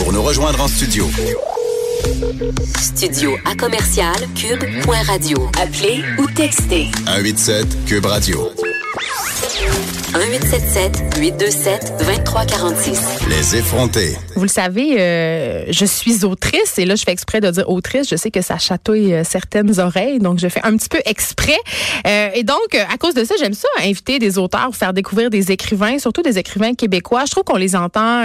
Pour nous rejoindre en studio. Studio à commercial cube.radio. Appelez ou textez 187 Cube Radio. 1877 827 2346. Les effrontés. Vous le savez, euh, je suis autrice et là je fais exprès de dire autrice. Je sais que ça chatouille euh, certaines oreilles, donc je fais un petit peu exprès. Euh, et donc à cause de ça, j'aime ça inviter des auteurs, faire découvrir des écrivains, surtout des écrivains québécois. Je trouve qu'on les entend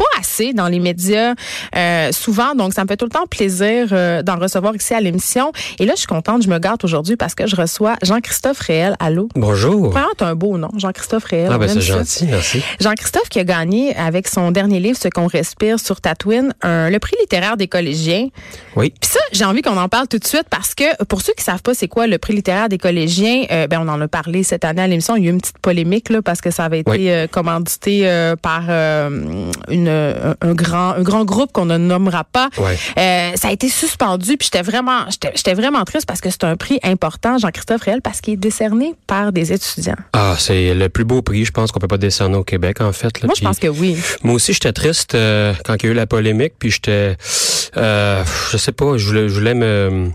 pas assez dans les médias euh, souvent, donc ça me fait tout le temps plaisir euh, d'en recevoir ici à l'émission. Et là, je suis contente, je me gâte aujourd'hui parce que je reçois Jean-Christophe Réel. Allô? Bonjour. Vraiment, un beau nom, Jean-Christophe Réel. Ah ben c'est gentil, merci. Jean-Christophe qui a gagné avec son dernier livre, Ce qu'on respire sur Tatooine, un, le prix littéraire des collégiens. Oui. Puis ça, j'ai envie qu'on en parle tout de suite parce que pour ceux qui savent pas c'est quoi le prix littéraire des collégiens, euh, ben on en a parlé cette année à l'émission. Il y a eu une petite polémique là parce que ça avait été Oui. commandité par une un, un grand un grand groupe qu'on ne nommera pas. Ouais. Euh, ça a été suspendu puis j'étais vraiment j'étais j'étais vraiment triste parce que c'est un prix important Jean-Christophe Réel parce qu'il est décerné par des étudiants. Ah, c'est le plus beau prix, je pense, qu'on peut pas décerner au Québec, en fait. là. Moi je pense que oui. Moi aussi, j'étais triste euh, quand il y a eu la polémique, puis j'étais... Euh, je sais pas, je voulais, je voulais me...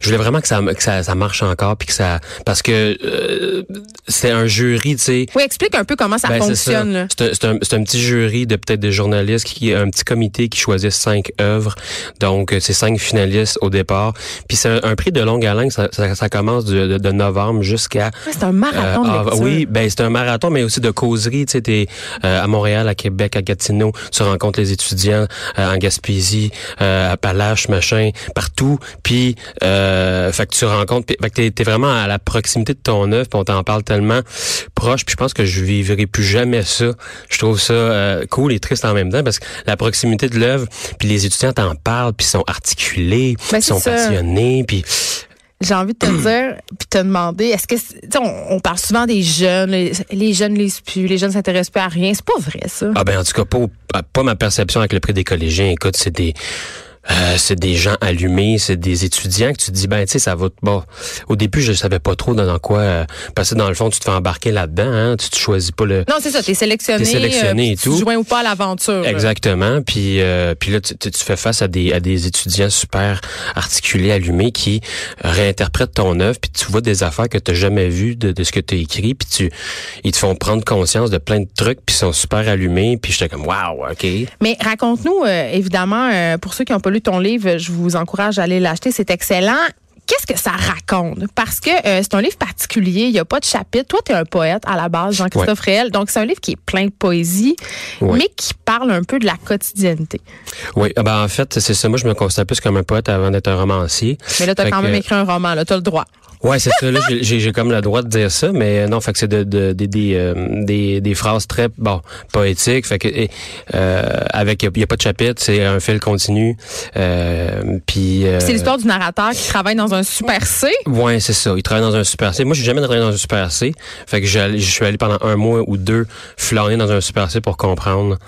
Je voulais vraiment que ça, que ça, ça marche encore, puis que ça... Parce que euh, c'est un jury, tu sais... Oui, explique un peu comment ça Ben, fonctionne. là. C'est un, c'est un- un petit jury de peut-être des journalistes, qui un petit comité qui choisit cinq œuvres. Donc, euh, c'est cinq finalistes au départ. Puis c'est un, un prix de longue haleine. Ça, ça, ça commence de, de- de novembre jusqu'à... Ouais, C'est un marathon Euh, lecture. oui, ben c'est un marathon, mais aussi de causerie. Tu sais, t'es euh, à Montréal, à Québec, à Gatineau, tu rencontres les étudiants euh, en Gaspésie, euh, à Palache, machin, partout. Puis, euh, fait que tu rencontres, puis- fait que t'es, t'es vraiment à la proximité de ton œuvre, puis on t'en parle tellement proche. Puis je pense que je vivrai plus jamais ça. Je trouve ça euh, cool et triste en même temps parce que la proximité de l'œuvre, puis les étudiants t'en parlent, puis sont articulés, Ben, sont ça. passionnés, puis J'ai envie de te dire, puis te demander, est-ce que, c'est- tu sais, on, on parle souvent des jeunes, les, les jeunes lisent plus, les jeunes s'intéressent plus à rien. C'est pas vrai, ça. Ah ben en tout cas pas, pas ma perception avec le prix des collégiens. Écoute, c'est des euh, c'est des gens allumés, c'est des étudiants que tu te dis ben tu sais ça va bon. Au début je savais pas trop dans, dans quoi euh, parce que dans le fond tu te fais embarquer là-dedans, hein, tu te choisis pas le Non, c'est ça, t'es sélectionné. T'es sélectionné euh, et tout. Tu joins ou pas à l'aventure. Exactement. Puis euh, puis là, tu, tu fais face à des à des étudiants super articulés, allumés, qui réinterprètent ton œuvre. Puis tu vois des affaires que tu jamais vues de, de ce que tu as écrit. Puis tu ils te font prendre conscience de plein de trucs. Puis ils sont super allumés. Puis j'étais comme waouh, ok. Mais raconte-nous, euh, évidemment, euh, pour ceux qui n'ont pas lu ton livre, je vous encourage à aller l'acheter, c'est excellent. Qu'est-ce que ça raconte? Parce que euh, c'est un livre particulier, il n'y a pas de chapitre. Toi, tu es un poète à la base, Jean-Christophe Réel. Donc, c'est un livre qui est plein de poésie, Ouais. mais qui parle un peu de la quotidienneté. Oui, ah ben en fait, c'est ça. Moi, je me considère plus comme un poète avant d'être un romancier. Mais là, tu as Fait quand que- même écrit un roman, là, tu as le droit. Ouais, c'est ça. Là, j'ai- comme le droit de dire ça, mais non, fait que c'est de, de- des des, euh, des des phrases très bon poétiques. Fait que et, euh, avec il y a pas de chapitre, c'est un fil continu. Euh, puis euh, C'est l'histoire du narrateur qui travaille dans un super C. Ouais, c'est ça. Il travaille dans un super C. Moi, j'ai jamais travaillé dans un super C. Fait que j'allais- je suis allé pendant un mois ou deux flâner dans un super C pour comprendre.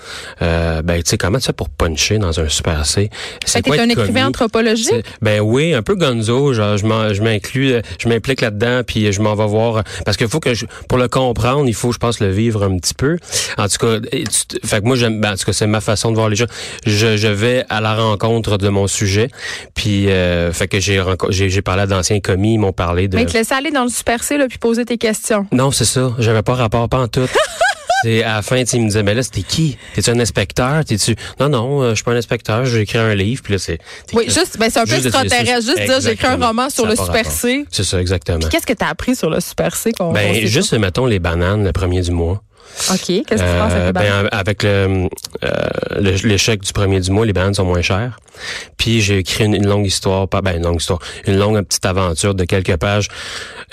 Euh, ben, tu sais, comment tu fais pour puncher dans un super C? T'es un écrivain anthropologique? C'est- Ben oui, un peu gonzo. Genre, je m'inclus, euh, je m'implique là-dedans, puis je m'en vais voir. Parce qu'il faut que je, pour le comprendre, il faut, je pense, le vivre un petit peu. En tout cas, tu- fait que moi, j'aime, ben, en tout cas, c'est ma façon de voir les gens. Je, je vais à la rencontre de mon sujet, puis euh, fait que j'ai, j'ai, j'ai parlé à d'anciens commis, ils m'ont parlé de. Mais te laisser aller dans le super C, là, puis poser tes questions. Non, c'est ça. J'avais pas rapport, pas en tout. C'est à la fin, il me disait, mais là, c'était qui? T'es-tu un inspecteur? T'es-tu? Non, non, euh, je suis pas un inspecteur, j'ai écrit un livre, puis là, c'est. Oui, juste, ben, c'est un peu extraterrestre. Juste dire, j'ai écrit un roman sur le super. C. C'est ça, exactement. Qu'est-ce que tu as appris sur le super C qu'on Ben, juste, mettons, les bananes le premier du mois. OK. Qu'est-ce qui se passe avec Euh, les ben, avec le, euh, le- l'échec du premier du mois, les bananes sont moins chères. Puis j'ai écrit une, une longue histoire, pas ben une longue histoire, une longue petite aventure de quelques pages,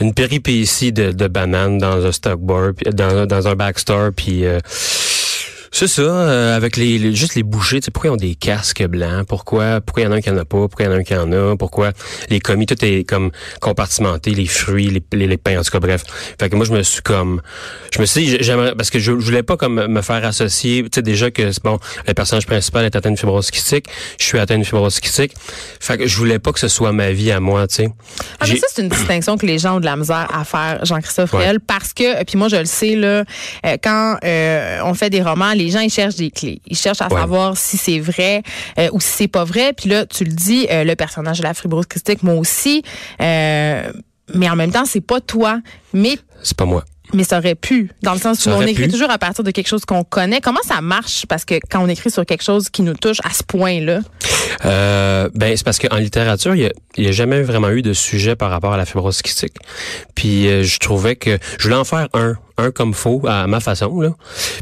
une péripétie de, de bananes dans un stock bar, dans, dans un backstore, puis euh, C'est ça, euh, avec les, les- juste les bouchers, tu sais, pourquoi ils ont des casques blancs? Pourquoi pourquoi il y en a un qui en a pas? Pourquoi il y en a un qui en a? Pourquoi les commis, tout est comme compartimenté, les fruits, les, les, les pains, en tout cas, bref. Fait que moi, je me suis comme... Je me suis dit, j'aimerais... Parce que je, je voulais pas comme me faire associer, tu sais, déjà que, c'est bon, le personnage principal est atteint de fibrose kystique, je suis atteint de fibrose kystique. Fait que je voulais pas que ce soit ma vie à moi, tu sais. Ah, mais ça, c'est une distinction que les gens ont de la misère à faire, Jean-Christophe Ouais. Riel, parce que, puis moi, je le sais, là, euh, quand euh, on fait des romans, les gens, ils cherchent des clés. Ils cherchent à Ouais. savoir si c'est vrai euh, ou si c'est pas vrai. Puis là, tu le dis, euh, le personnage de la fibrose kystique, moi aussi. euh, mais en même temps, c'est pas toi. Mais C'est pas moi. mais ça aurait pu, dans le sens où on écrit pu. toujours à partir de quelque chose qu'on connaît. Comment ça marche? Parce que quand on écrit sur quelque chose qui nous touche à ce point-là, Euh, ben c'est parce qu'en littérature, il y a, a jamais vraiment eu de sujet par rapport à la fibrose kystique. Puis euh, je trouvais que je voulais en faire un, un comme faux à ma façon là.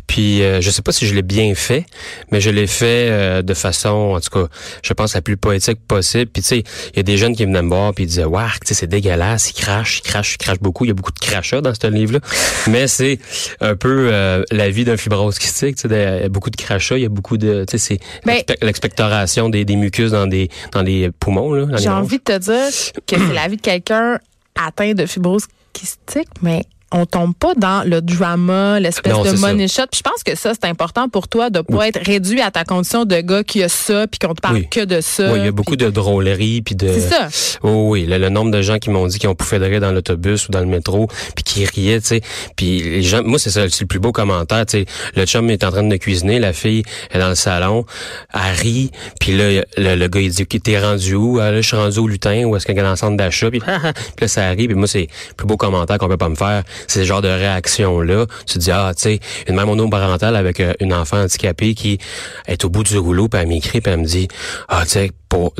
Puis euh, je sais pas si je l'ai bien fait, mais je l'ai fait euh, de façon, en tout cas, je pense la plus poétique possible. Puis tu sais, il y a des jeunes qui venaient me voir puis ils disaient waouh, tu sais c'est dégueulasse, il crache, il crache, il crache beaucoup. Il y a beaucoup de crachats dans ce livre-là, mais c'est un peu euh, la vie d'un fibrose kystique. Tu sais, il y a beaucoup de crachats, il y a beaucoup de, tu sais, c'est Ben- l'expe- l'expectoration des, des mucus dans des dans les poumons J'ai envie de te dire que c'est la vie de quelqu'un atteint de fibrose kystique, mais on tombe pas dans le drama, l'espèce de ça. money shot. Puis je pense que ça, c'est important pour toi de pas être réduit à ta condition de gars qui a ça, puis qu'on te parle Oui. que de ça. Oui, il y a beaucoup puis- de drôlerie puis de. C'est ça. Oh oui, le, le nombre de gens qui m'ont dit qu'ils ont pouffé de rire dans l'autobus ou dans le métro, puis qui riaient, tu sais. Puis les gens, moi c'est ça, c'est le plus beau commentaire, tu sais. Le chum est en train de cuisiner, la fille est dans le salon, elle rit, puis là le, le gars il dit t'es rendu où? Ah, Là, je suis rendu au lutin ou est-ce qu'il y a un centre d'achat puis, puis là ça arrive, puis moi c'est le plus beau commentaire qu'on peut pas me faire, c'est ce genre de réaction là. Tu dis ah, tu sais, une mère monoparentale avec euh, une enfant handicapée qui est au bout du rouleau, puis elle m'écrit, puis elle me dit ah, tu sais pour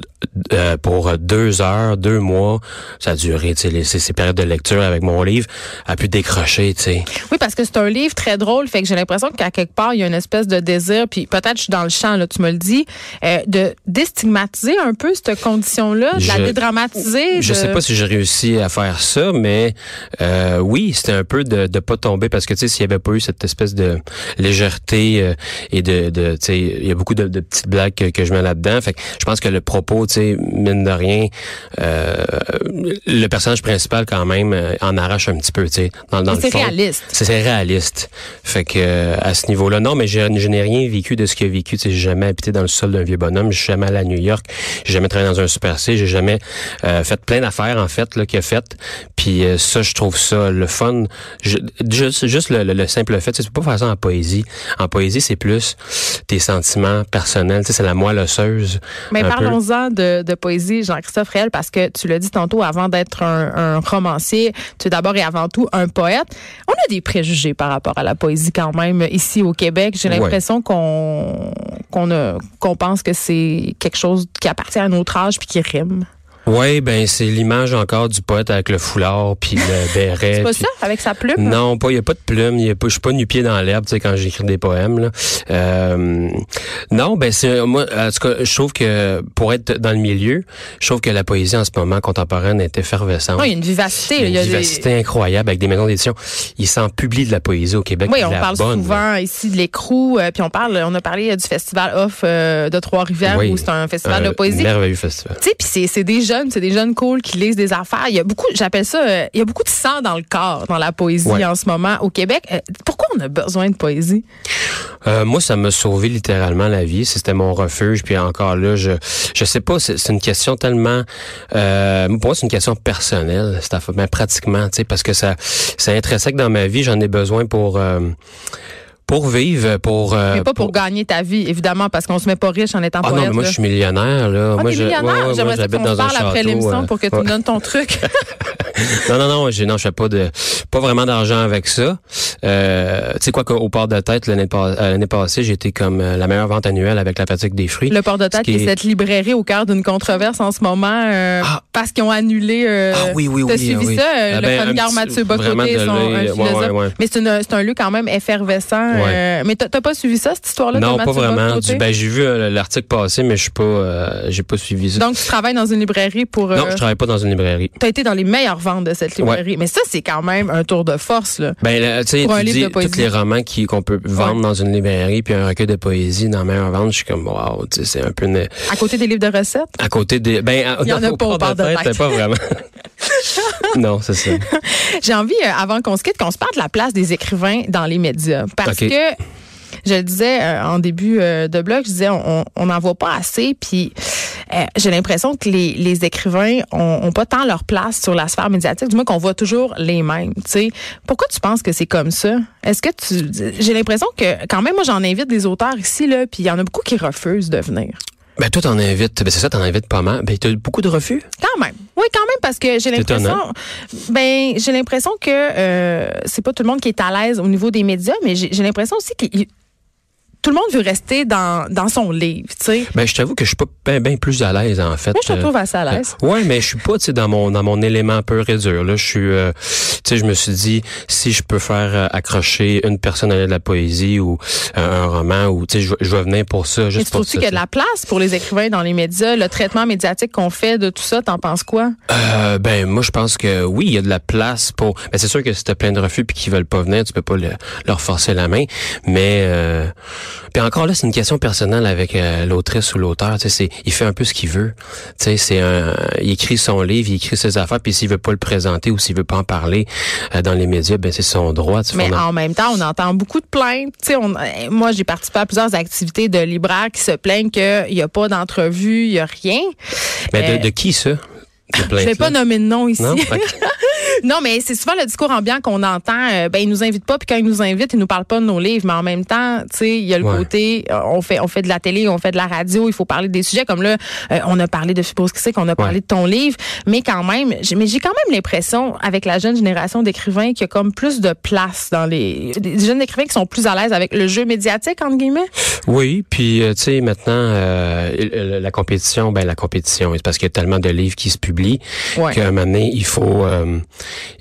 euh, pour deux heures, deux mois, ça a duré, tu sais, ces, ces périodes de lecture avec mon livre, a pu décrocher, tu sais. Oui, parce que c'est un livre très drôle, fait que j'ai l'impression qu'à quelque part, il y a une espèce de désir, puis peut-être je suis dans le champ, là, tu me le dis, euh, de déstigmatiser un peu cette condition-là, de la dédramatiser. Je de- sais pas si j'ai réussi à faire ça, mais euh, oui, c'était un peu de de pas tomber parce que tu sais s'il y avait pas eu cette espèce de légèreté euh, et de de tu sais il y a beaucoup de, de petites blagues que, que je mets là-dedans. Fait que je pense que le propos, tu sais mine de rien, euh, le personnage principal quand même euh, en arrache un petit peu, tu sais dans, dans le c'est réaliste. C'est réaliste. Fait que euh, à ce niveau-là, non, mais je, je n'ai rien vécu de ce qu'il a vécu. Tu sais, j'ai jamais habité dans le sol d'un vieux bonhomme. Je suis jamais allé à New York. J'ai jamais travaillé dans un Super C. J'ai jamais euh, fait plein d'affaires en fait là qu'il a fait. Puis euh, ça, je trouve ça le fun. Je- juste, juste le, le- le simple fait, tu sais, pas faire ça en poésie. En poésie, c'est plus tes sentiments personnels. Tu sais, c'est la moelle osseuse. Mais. Parlons-en de, de poésie, Jean-Christophe Réel, parce que tu l'as dit tantôt, avant d'être un, un romancier, tu es d'abord et avant tout un poète. On a des préjugés par rapport à la poésie quand même ici au Québec. J'ai Ouais. l'impression qu'on qu'on qu'on pense que c'est quelque chose qui appartient à notre âge puis qui rime. Ouais, ben c'est l'image encore du poète avec le foulard puis le béret. C'est pas ça, avec sa plume? Non, pas. Il y a pas de plume. Il y a pas. Je suis pas nu pied dans l'herbe, tu sais, quand j'écris des poèmes. Là. Euh, non, ben c'est moi. En tout cas, je trouve que pour être dans le milieu, je trouve que la poésie en ce moment contemporaine est effervescente. Non, il y a une vivacité. Il y a il y a une des- vivacité incroyable avec des maisons d'édition. Ils s'en publient de la poésie au Québec. Oui, on la parle bonne, là. souvent ici de l'écrou, euh, puis on parle, on a parlé euh, du festival off euh, de Trois-Rivières Oui. où c'est un festival Un de poésie. Merveilleux festival. Tu sais, puis c'est, des jeunes, c'est des jeunes cool qui lisent des affaires. Il y a beaucoup, j'appelle ça, euh, il y a beaucoup de sang dans le corps dans la poésie Ouais. en ce moment au Québec. Euh, pourquoi on a besoin de poésie? Euh, moi, ça m'a sauvé littéralement la vie. C'était mon refuge. Puis encore là, je je sais pas. C'est une question tellement. Euh, pour moi, c'est une question personnelle. C'est mais pratiquement, tu sais, parce que ça c'est intrinsèque dans ma vie. J'en ai besoin pour euh, pour vivre, pour. euh, Mais pas pour, gagner ta vie, évidemment, parce qu'on se met pas riche en étant Ah poète. non, mais moi là. je suis millionnaire là. Ah, moi je millionnaire? ouais, ouais, J'aimerais qu'on parle après l'émission euh, pour que tu ouais. me donnes ton truc. Non, non, non, non, je fais pas de, pas vraiment d'argent avec ça. Euh, tu sais quoi qu'au port de tête l'année, euh, l'année passée, j'ai été comme euh, la meilleure vente annuelle avec la pratique des fruits. Le port de tête, qui est est- cette librairie au cœur d'une controverse en ce moment, euh, Ah. parce qu'ils ont annulé. Euh, Ah oui, oui, T'as oui, suivi oui. ça, euh, Ah le ben, un chroniqueur petit- Mathieu Bocoté, son, un ouais, philosophe. ouais, ouais. Mais c'est, une- c'est un lieu quand même effervescent Euh, mais t'as t'as pas suivi ça, cette histoire-là? de Non, pas vraiment. Du- ben, j'ai vu euh, l'article passer, mais je suis pas, euh, j'ai pas suivi ça. Donc, tu travailles dans une librairie pour... non, euh, je travaille pas dans une librairie. T'as été dans les meilleures ventes de cette librairie. Mais ça, c'est quand même un tour de force, là. Ben, là, tu sais, Pour un livre de poésie. tous les romans qui qu'on peut vendre Ouais. dans une librairie, puis un recueil de poésie dans la meilleure vente, je suis comme, wow, tu sais, c'est un peu une- À côté des livres de recettes? à côté des, ben, Il y en a pas au bord de tête, tête. pas vraiment. non, c'est ça. J'ai envie, euh, avant qu'on se quitte, qu'on se parle de la place des écrivains dans les médias. Parce que, je le disais euh, en début euh, de blog, je disais, on on n'en voit pas assez. Puis, euh, j'ai l'impression que les, les écrivains ont, ont pas tant leur place sur la sphère médiatique, du moins qu'on voit toujours les mêmes. Pourquoi tu penses que c'est comme ça? Est-ce que tu J'ai l'impression que quand même, moi, j'en invite des auteurs ici là, puis il y en a beaucoup qui refusent de venir. Ben, toi, t'en invites, ben, c'est ça, t'en invites pas mal. Ben, t'as beaucoup de refus? Quand même. Oui, quand même, parce que j'ai l'impression. Ben, j'ai l'impression que euh, c'est pas tout le monde qui est à l'aise au niveau des médias, mais j'ai j'ai l'impression aussi que tout le monde veut rester dans, dans son livre, tu sais. Ben, je t'avoue que je suis pas bien ben plus à l'aise, en fait. Moi, je te Euh, trouve assez à l'aise. Ouais, mais je suis pas, tu sais, dans mon dans mon élément pur et dur. Là, je suis, euh, tu sais, je me suis dit si je peux faire euh, accrocher une personne à de la poésie ou euh, un roman ou tu sais, je, vais- venir pour ça, Mais juste tu pour trouves-tu qu'il y a de la place pour les écrivains dans les médias, le traitement médiatique qu'on fait de tout ça, t'en penses quoi? Euh, ben moi je pense que oui, il y a de la place pour. Ben c'est sûr que si t'as plein de refus puis qu'ils veulent pas venir, tu peux pas le- leur forcer la main. Mais euh, puis encore là, c'est une question personnelle avec euh, l'autrice ou l'auteur. Tu sais, c'est il fait un peu ce qu'il veut. Tu sais, c'est un, il écrit son livre, il écrit ses affaires, puis s'il veut pas le présenter ou s'il veut pas en parler euh, dans les médias, ben c'est son droit. Mais en- en même temps, on entend beaucoup de plaintes. Tu sais, on- euh, moi, j'ai participé à plusieurs activités de libraires qui se plaignent qu'il n'y a pas d'entrevue, il n'y a rien. Ben, euh, de, de qui ça? Je vais pas nommer de nom ici. Non? Non, mais c'est souvent le discours ambiant qu'on entend. Euh, ben, ils nous invitent pas, puis quand ils nous invitent, ils nous parlent pas de nos livres. Mais en même temps, tu sais, il y a le Ouais. côté, euh, on fait, on fait de la télé, on fait de la radio, il faut parler des sujets comme là, euh, on a parlé de Fibrose Critique, on a parlé de ton livre, mais quand même, j'ai, mais j'ai quand même l'impression, avec la jeune génération d'écrivains, qu'il y a comme plus de place dans les, des jeunes écrivains qui sont plus à l'aise avec le jeu médiatique entre guillemets. Oui, puis euh, tu sais maintenant euh, la compétition, ben la compétition, c'est parce qu'il y a tellement de livres qui se publient Ouais. qu'à un moment donné, il faut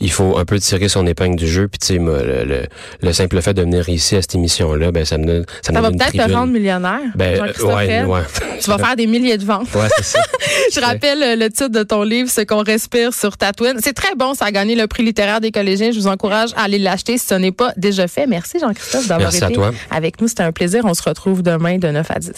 il faut un peu tirer son épingle du jeu. Puis tu sais, le, le, le simple fait de venir ici à cette émission-là, ben ça me donne ça, me Ça va peut-être te rendre millionnaire. Ben ouais, ouais. Tu vas faire des milliers de ventes. Ouais, c'est ça. Je rappelle euh, le titre de ton livre, Ce qu'on respire sur Tatooine. C'est très bon, ça a gagné le prix littéraire des collégiens. Je vous encourage à aller l'acheter si ce n'est pas déjà fait. Merci Jean-Christophe d'avoir été avec nous. C'était un plaisir. On se retrouve demain de 9 à 10.